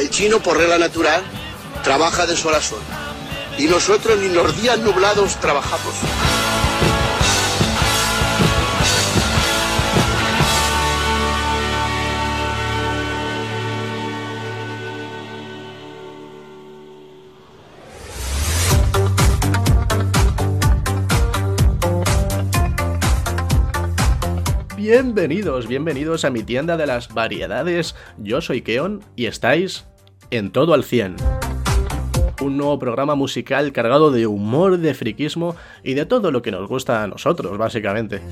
El chino, por regla natural, trabaja de sol a sol. Y nosotros ni los días nublados trabajamos. Bienvenidos, bienvenidos a mi tienda de las variedades. Yo soy Keon y estáis en todo al 100. Un nuevo programa musical cargado de humor, de friquismo y de todo lo que nos gusta a nosotros, básicamente.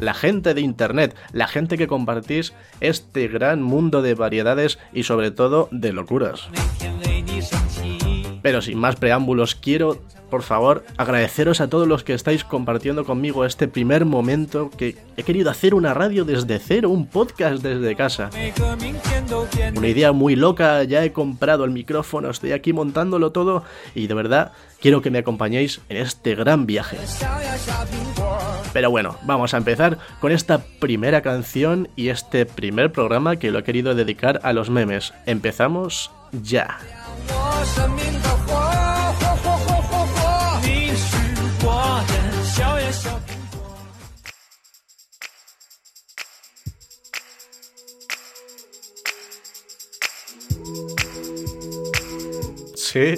La gente de Internet, la gente que compartís este gran mundo de variedades y sobre todo de locuras. Pero sin más preámbulos, quiero, por favor, agradeceros a todos los que estáis compartiendo conmigo este primer momento que he querido hacer una radio desde cero, un podcast desde casa. Una idea muy loca, ya he comprado el micrófono, estoy aquí montándolo todo y de verdad quiero que me acompañéis en este gran viaje. Pero bueno, vamos a empezar con esta primera canción y este primer programa que lo he querido dedicar a los memes. Empezamos ya. Sí,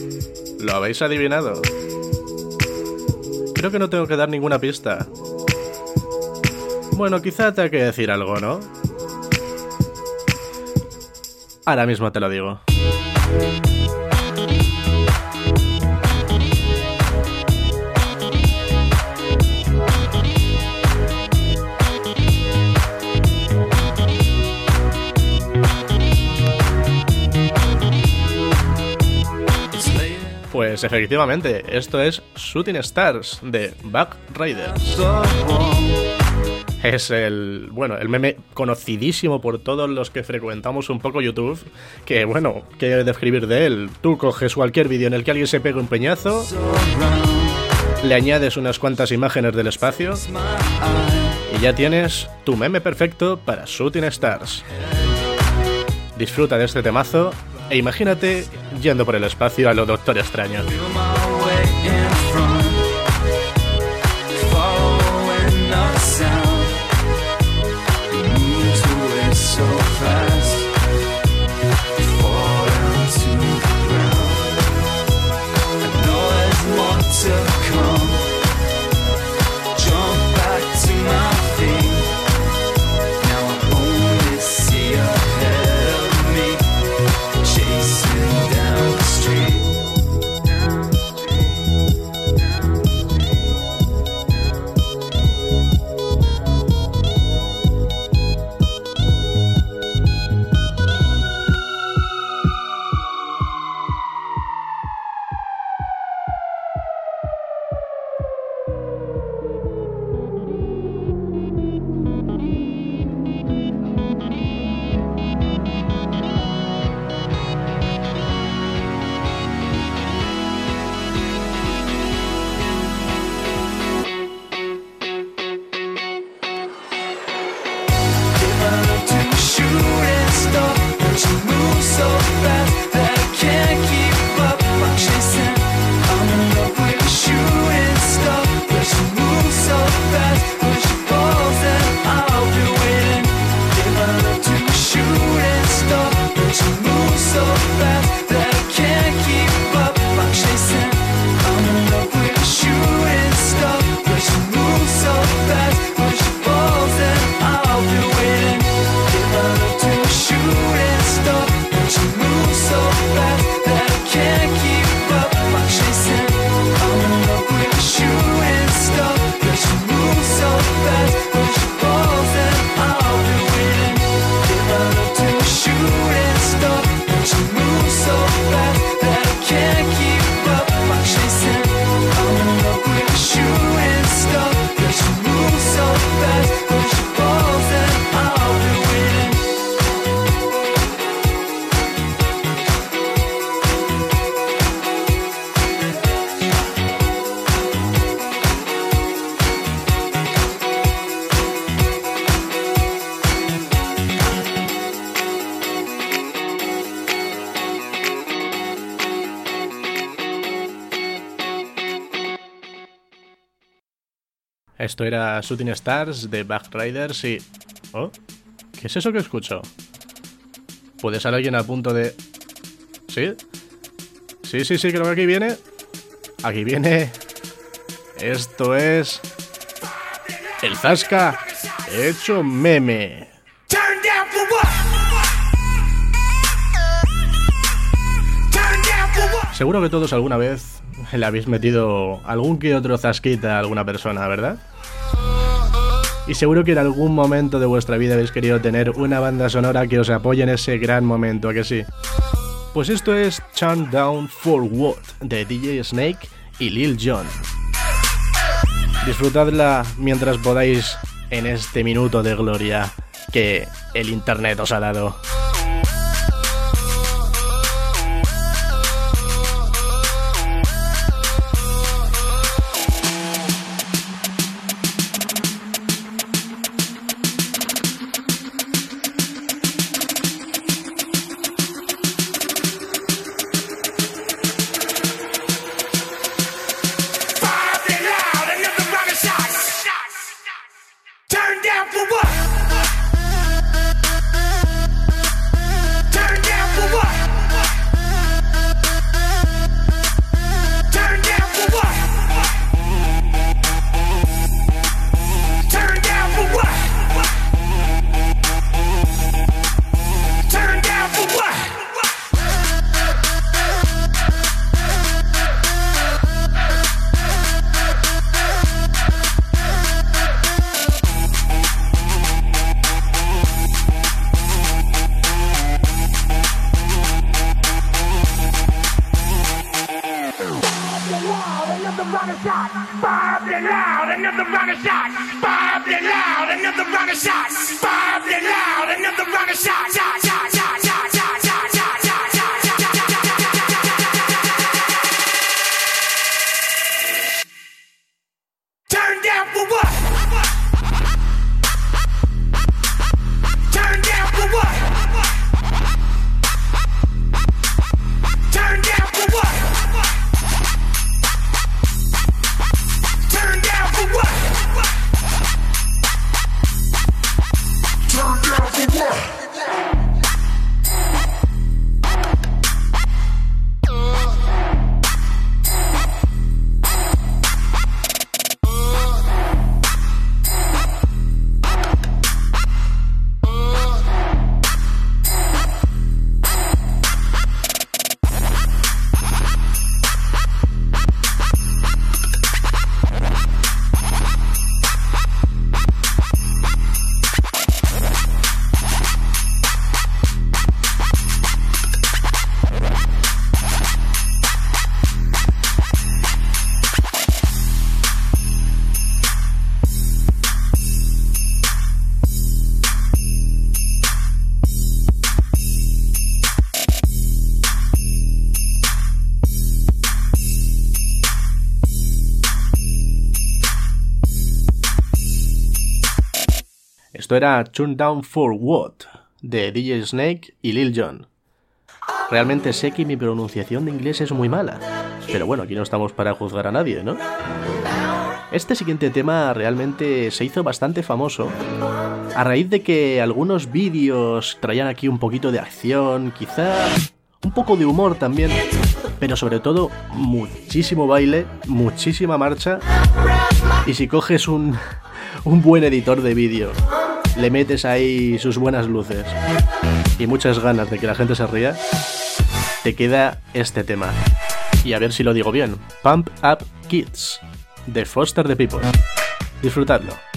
lo habéis adivinado. Creo que no tengo que dar ninguna pista. Bueno, quizá te hay que decir algo, ¿no? Ahora mismo te lo digo. Pues efectivamente, esto es Shooting Stars de Back Rider. Es el, bueno, el meme conocidísimo por todos los que frecuentamos un poco YouTube, que bueno, ¿qué describir de él? Tú coges cualquier vídeo en el que alguien se pega un peñazo, le añades unas cuantas imágenes del espacio y ya tienes tu meme perfecto para Shooting Stars. Disfruta de este temazo e imagínate yendo por el espacio a lo Doctor Extraño. Esto era Shooting Stars de Backriders y... ¿Oh? ¿Qué es eso que escucho? ¿Puede ser alguien a punto de...? ¿Sí? Sí, sí, sí, creo que aquí viene... Aquí viene... Esto es... El Zasca hecho meme. Seguro que todos alguna vez le habéis metido algún que otro zasquita a alguna persona, ¿verdad? Y seguro que en algún momento de vuestra vida habéis querido tener una banda sonora que os apoye en ese gran momento, ¿a que sí? Pues esto es Turn Down for What de DJ Snake y Lil Jon. Disfrutadla mientras podáis en este minuto de gloria que el internet os ha dado. Era Turn Down for What de DJ Snake y Lil Jon. Realmente sé que mi pronunciación de inglés es muy mala, pero bueno, aquí no estamos para juzgar a nadie, ¿no? Este siguiente tema realmente se hizo bastante famoso a raíz de que algunos vídeos traían aquí un poquito de acción, quizá un poco de humor también, pero sobre todo muchísimo baile, muchísima marcha y si coges un, un buen editor de vídeo le metes ahí sus buenas luces y muchas ganas de que la gente se ría, te queda este tema. Y a ver si lo digo bien. Pump Up Kids, de Foster the People. Disfrutadlo.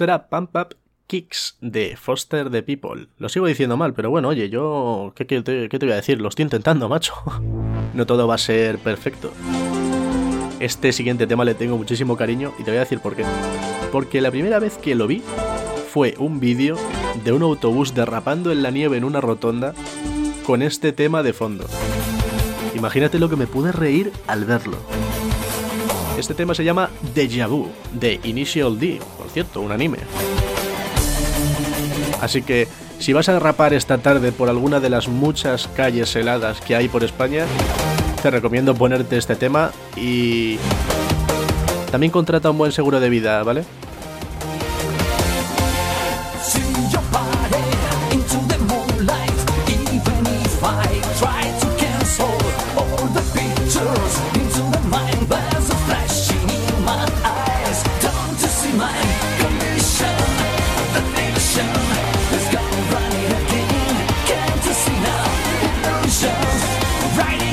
Esto era Pump Up Kicks de Foster the People. Lo sigo diciendo mal, pero bueno, oye, yo... ¿Qué, te, qué te voy a decir? Lo estoy intentando, macho. no todo va a ser perfecto. Este siguiente tema le tengo muchísimo cariño y te voy a decir por qué. Porque la primera vez que lo vi fue un vídeo de un autobús derrapando en la nieve en una rotonda con este tema de fondo. Imagínate lo que me pude reír al verlo. Este tema se llama Deja Vu, de Initial D, cierto, un anime. Así que, si vas a derrapar esta tarde por alguna de las muchas calles heladas que hay por España, te recomiendo ponerte este tema y también contrata un buen seguro de vida, ¿vale? Right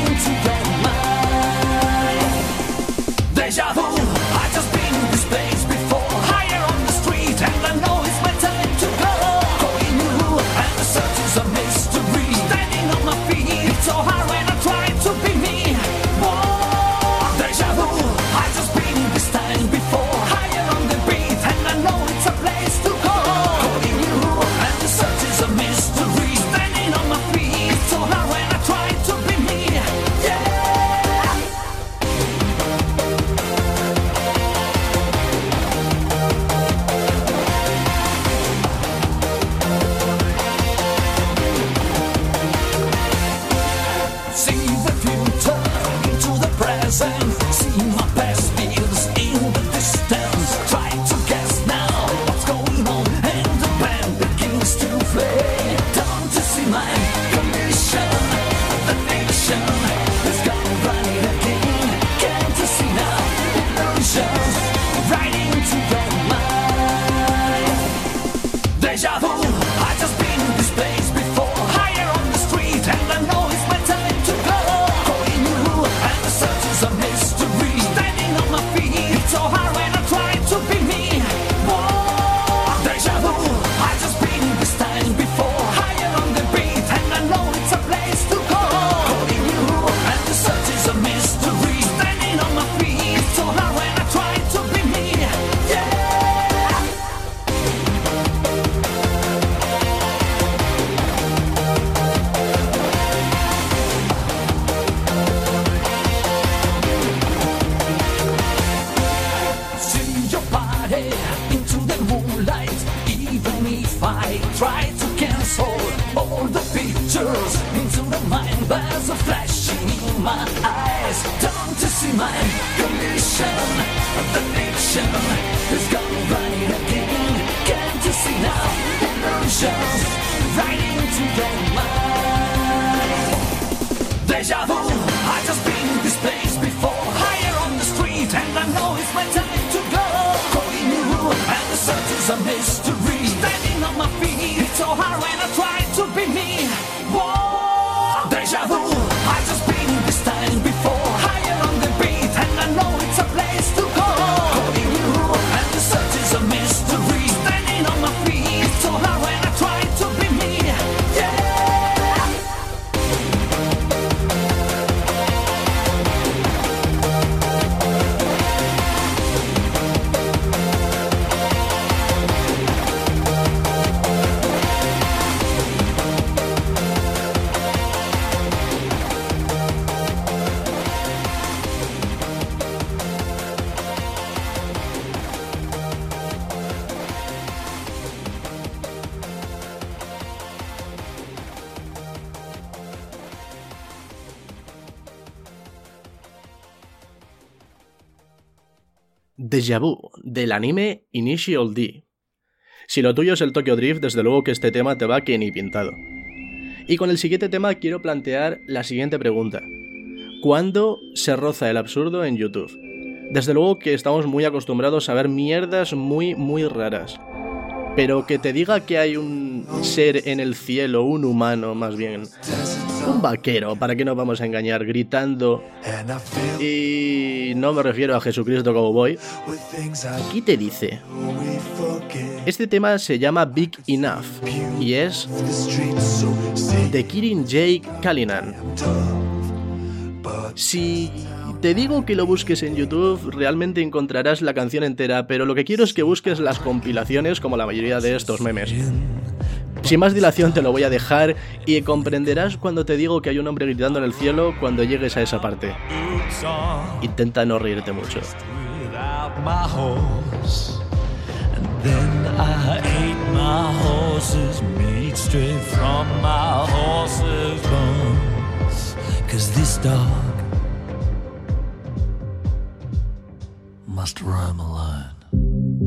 into the moonlight. Even if I try to cancel all the pictures into the mind, there's a flashing in my eyes. Don't you see my condition? The nation is gone right again. Can't you see now? Illusions right into your mind. Deja vu. is a mystery. Standing on my feet, it's so hard when I try to be me. Del anime Initial D. Si lo tuyo es el Tokyo Drift, desde luego que este tema te va que ni pintado. Y con el siguiente tema quiero plantear la siguiente pregunta. ¿Cuándo se roza el absurdo en YouTube? Desde luego que estamos muy acostumbrados a ver mierdas muy, muy raras. Pero que te diga que hay un ser en el cielo, un humano más bien, un vaquero, ¿para qué nos vamos a engañar? Gritando. Y no me refiero a Jesucristo Cowboy. Aquí te dice. Este tema se llama Big Enough y es de Kirin J. Kalinan. Si te digo que lo busques en YouTube, realmente encontrarás la canción entera, pero lo que quiero es que busques las compilaciones como la mayoría de estos memes. Sin más dilación te lo voy a dejar y comprenderás cuando te digo que hay un hombre gritando en el cielo cuando llegues a esa parte. Intenta no reírte mucho. Must roam alone.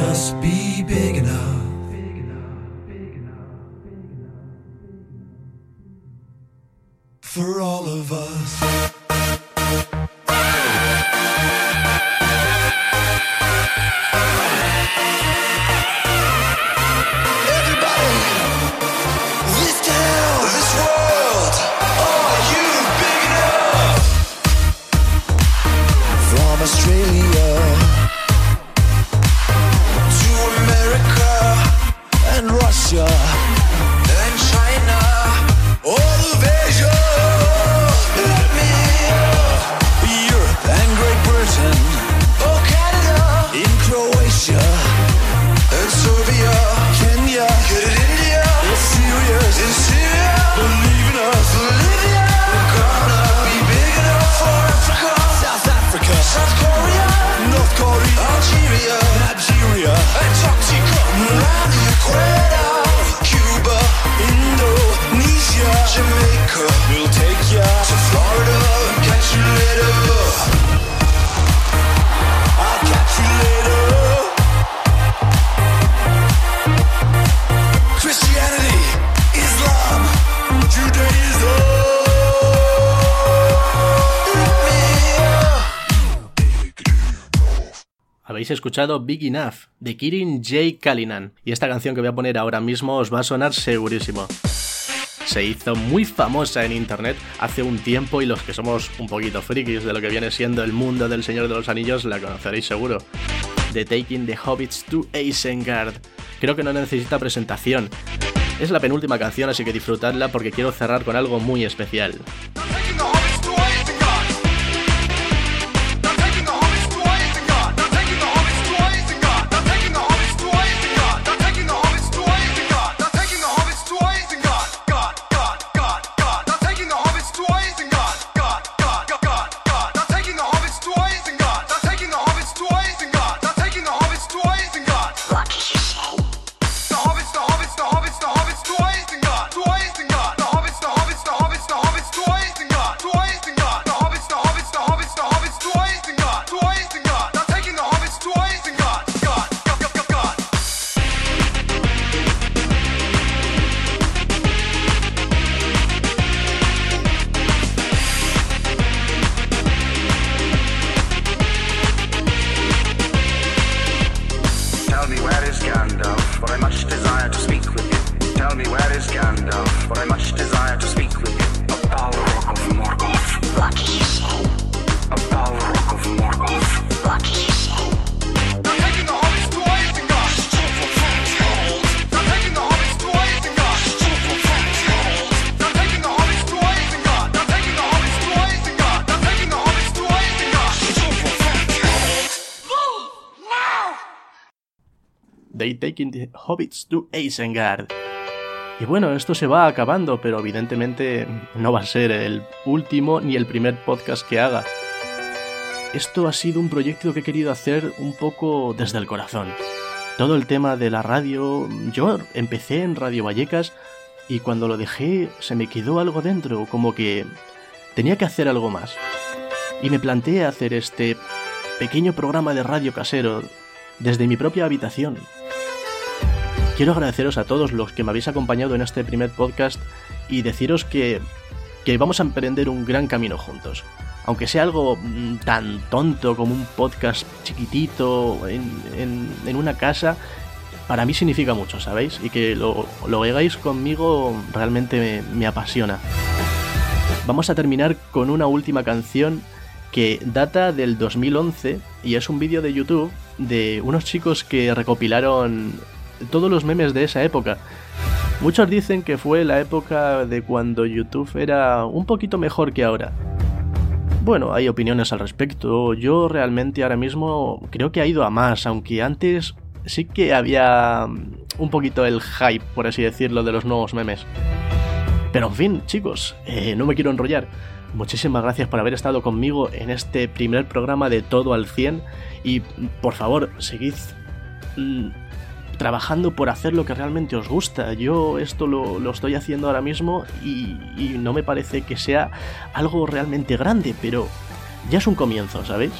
Just be big enough. For all of us. Escuchado Big Enough de Kirin J. Kalinan y esta canción que voy a poner ahora mismo os va a sonar segurísimo. Se hizo muy famosa en internet hace un tiempo y los que somos un poquito frikis de lo que viene siendo el mundo del Señor de los Anillos la conoceréis seguro. The Taking the Hobbits to Isengard. Creo que no necesita presentación. Es la penúltima canción así que disfrutadla porque quiero cerrar con algo muy especial. Gandalf, but I much desire to speak with you. Tell me where is Gandalf, but I much desire to speak with you. A power of Morgoth, the. They Taking the Hobbits to Isengard. Y bueno, esto se va acabando, pero evidentemente no va a ser el último ni el primer podcast que haga. Esto ha sido un proyecto que he querido hacer un poco desde el corazón. Todo el tema de la radio, yo empecé en Radio Vallecas y cuando lo dejé se me quedó algo dentro, como que tenía que hacer algo más. Y me planteé hacer este pequeño programa de radio casero desde mi propia habitación. Quiero agradeceros a todos los que me habéis acompañado en este primer podcast y deciros que, que vamos a emprender un gran camino juntos. Aunque sea algo mm, tan tonto como un podcast chiquitito en, en una casa, para mí significa mucho, ¿sabéis? Y que lo, lo hagáis conmigo realmente me, apasiona. Vamos a terminar con una última canción que data del 2011 y es un vídeo de YouTube de unos chicos que recopilaron todos los memes de esa época. Muchos dicen que fue la época de cuando YouTube era un poquito mejor que ahora. Bueno, hay opiniones al respecto. Yo realmente ahora mismo creo que ha ido a más, aunque antes sí que había mm, un poquito el hype, por así decirlo, de los nuevos memes. Pero en fin, chicos, eh, no me quiero enrollar. Muchísimas gracias por haber estado conmigo en este primer programa de Todo al 100 y por favor, seguid mm, trabajando por hacer lo que realmente os gusta. Yo esto lo, estoy haciendo ahora mismo y, y no me parece que sea algo realmente grande, pero ya es un comienzo, ¿sabéis?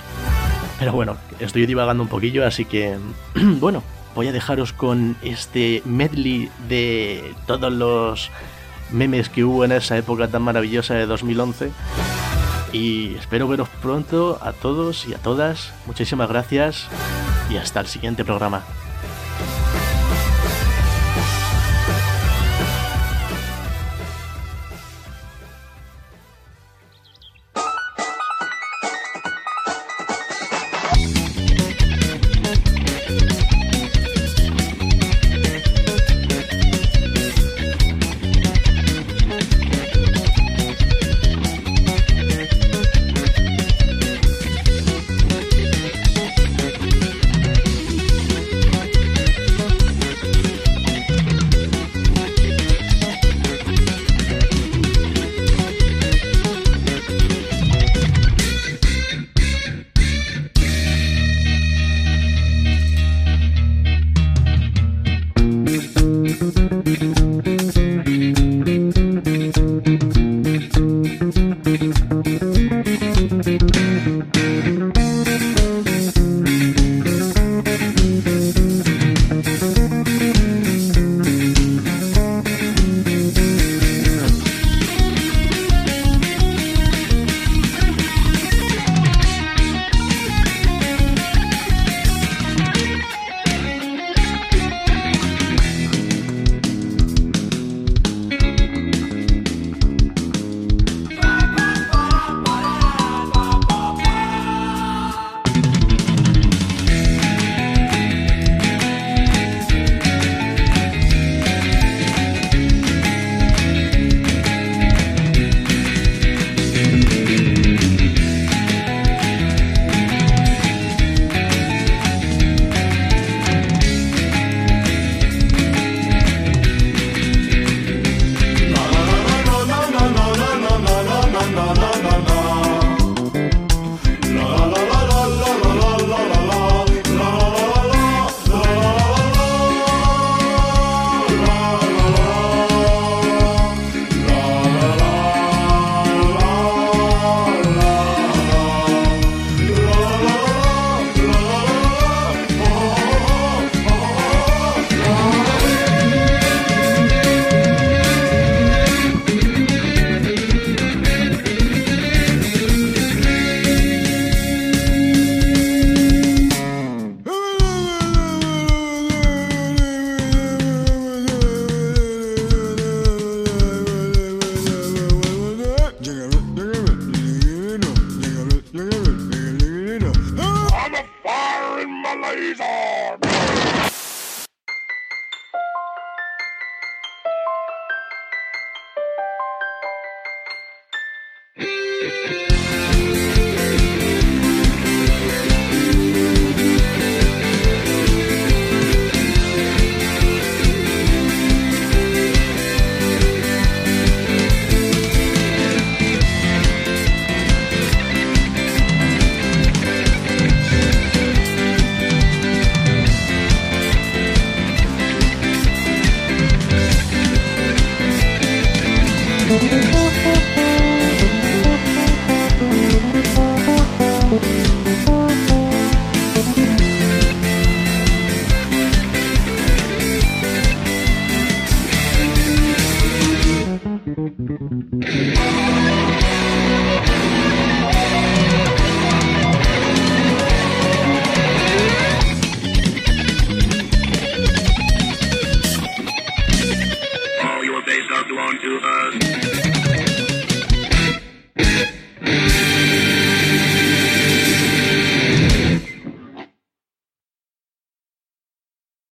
Pero bueno, estoy divagando un poquillo, así que bueno, voy a dejaros con este medley de todos los memes que hubo en esa época tan maravillosa de 2011. Y espero veros pronto a todos y a todas. Muchísimas gracias y hasta el siguiente programa.